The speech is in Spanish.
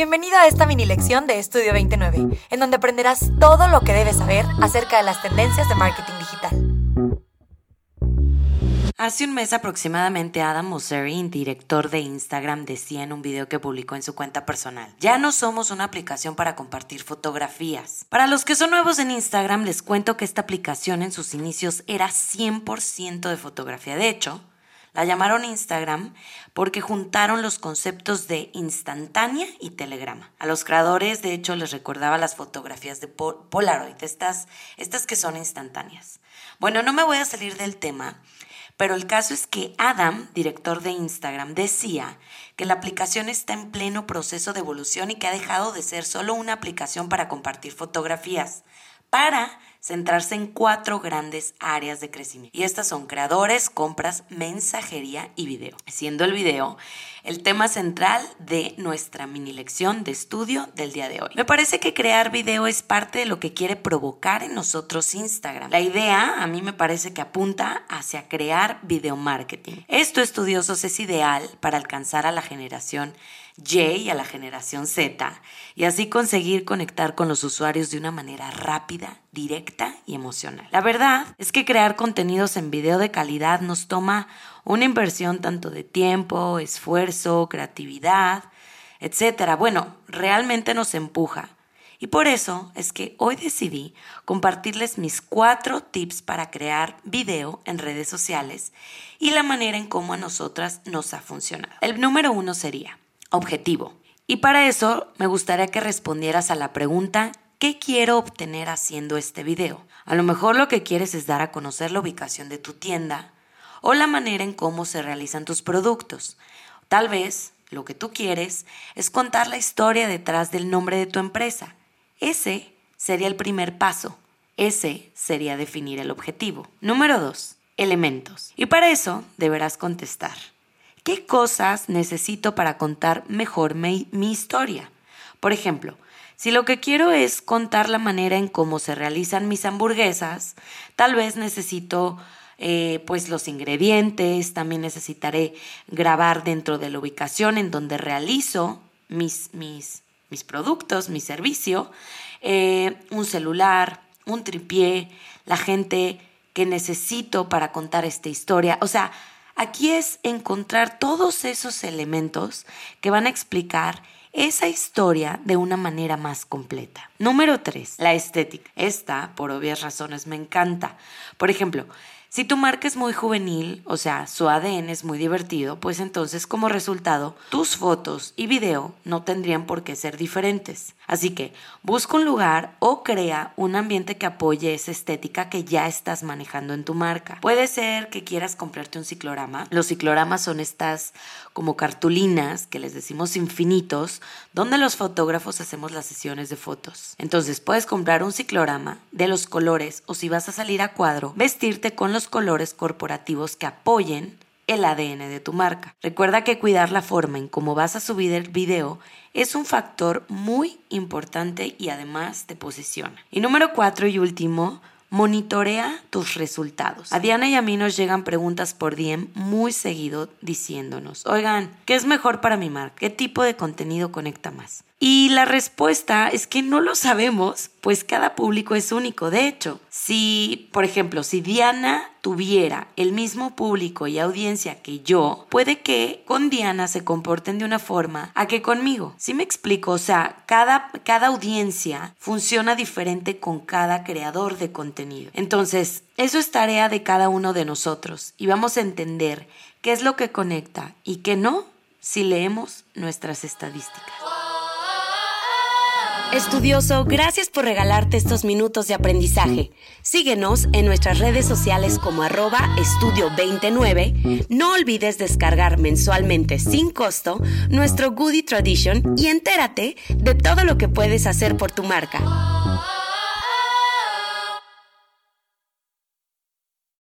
Bienvenido a esta mini lección de Estudio 29, en donde aprenderás todo lo que debes saber acerca de las tendencias de marketing digital. Hace un mes aproximadamente Adam Mosseri, director de Instagram, decía en un video que publicó en su cuenta personal, ya no somos una aplicación para compartir fotografías. Para los que son nuevos en Instagram, les cuento que esta aplicación en sus inicios era 100% de fotografía. De hecho, la llamaron Instagram porque juntaron los conceptos de instantánea y telegrama. A los creadores, de hecho, les recordaba las fotografías de Polaroid, estas, estas que son instantáneas. Bueno, no me voy a salir del tema, pero el caso es que Adam, director de Instagram, decía que la aplicación está en pleno proceso de evolución y que ha dejado de ser solo una aplicación para compartir fotografías, para centrarse en cuatro grandes áreas de crecimiento. Y estas son creadores, compras, mensajería y video. Siendo el video el tema central de nuestra mini lección de estudio del día de hoy. Me parece que crear video es parte de lo que quiere provocar en nosotros Instagram. La idea a mí me parece que apunta hacia crear video marketing. Esto estudiosos es ideal para alcanzar a la generación y a la generación Z y así conseguir conectar con los usuarios de una manera rápida, directa y emocional. La verdad es que crear contenidos en video de calidad nos toma una inversión tanto de tiempo, esfuerzo, creatividad, etc. Bueno, realmente nos empuja. Y por eso es que hoy decidí compartirles mis cuatro tips para crear video en redes sociales y la manera en cómo a nosotras nos ha funcionado. El número uno sería, objetivo. Y para eso me gustaría que respondieras a la pregunta, ¿qué quiero obtener haciendo este video? A lo mejor lo que quieres es dar a conocer la ubicación de tu tienda o la manera en cómo se realizan tus productos. Tal vez lo que tú quieres es contar la historia detrás del nombre de tu empresa. Ese sería el primer paso. Ese sería definir el objetivo. Número dos, elementos. Y para eso deberás contestar. ¿Qué cosas necesito para contar mejor mi, historia? Por ejemplo, si lo que quiero es contar la manera en cómo se realizan mis hamburguesas, tal vez necesito eh, pues los ingredientes, también necesitaré grabar dentro de la ubicación en donde realizo mis, mis, mis productos, mi servicio, eh, un celular, un tripié, la gente que necesito para contar esta historia. O sea, Aquí es encontrar todos esos elementos que van a explicar esa historia de una manera más completa. Número 3. La estética. Esta, por obvias razones, me encanta. Por ejemplo, si tu marca es muy juvenil, o sea, su ADN es muy divertido, pues entonces como resultado, tus fotos y video no tendrían por qué ser diferentes. Así que busca un lugar o crea un ambiente que apoye esa estética que ya estás manejando en tu marca. Puede ser que quieras comprarte un ciclorama. Los cicloramas son estas como cartulinas que les decimos infinitos, donde los fotógrafos hacemos las sesiones de fotos. Entonces puedes comprar un ciclorama de los colores o si vas a salir a cuadro, vestirte con los colores corporativos que apoyen el ADN de tu marca. Recuerda que cuidar la forma en cómo vas a subir el video es un factor muy importante y además te posiciona. Y número cuatro y último, monitorea tus resultados. A Diana y a mí nos llegan preguntas por DM muy seguido diciéndonos, oigan, ¿qué es mejor para mi marca? ¿Qué tipo de contenido conecta más? Y la respuesta es que no lo sabemos, pues cada público es único. De hecho, si, por ejemplo, si Diana tuviera el mismo público y audiencia que yo, puede que con Diana se comporten de una forma a que conmigo. ¿Sí me explico? O sea, cada, cada audiencia funciona diferente con cada creador de contenido. Entonces, eso es tarea de cada uno de nosotros y vamos a entender qué es lo que conecta y qué no si leemos nuestras estadísticas. Estudioso, gracias por regalarte estos minutos de aprendizaje. Síguenos en nuestras redes sociales como arroba estudio29. No olvides descargar mensualmente sin costo nuestro Goody Tradition y entérate de todo lo que puedes hacer por tu marca.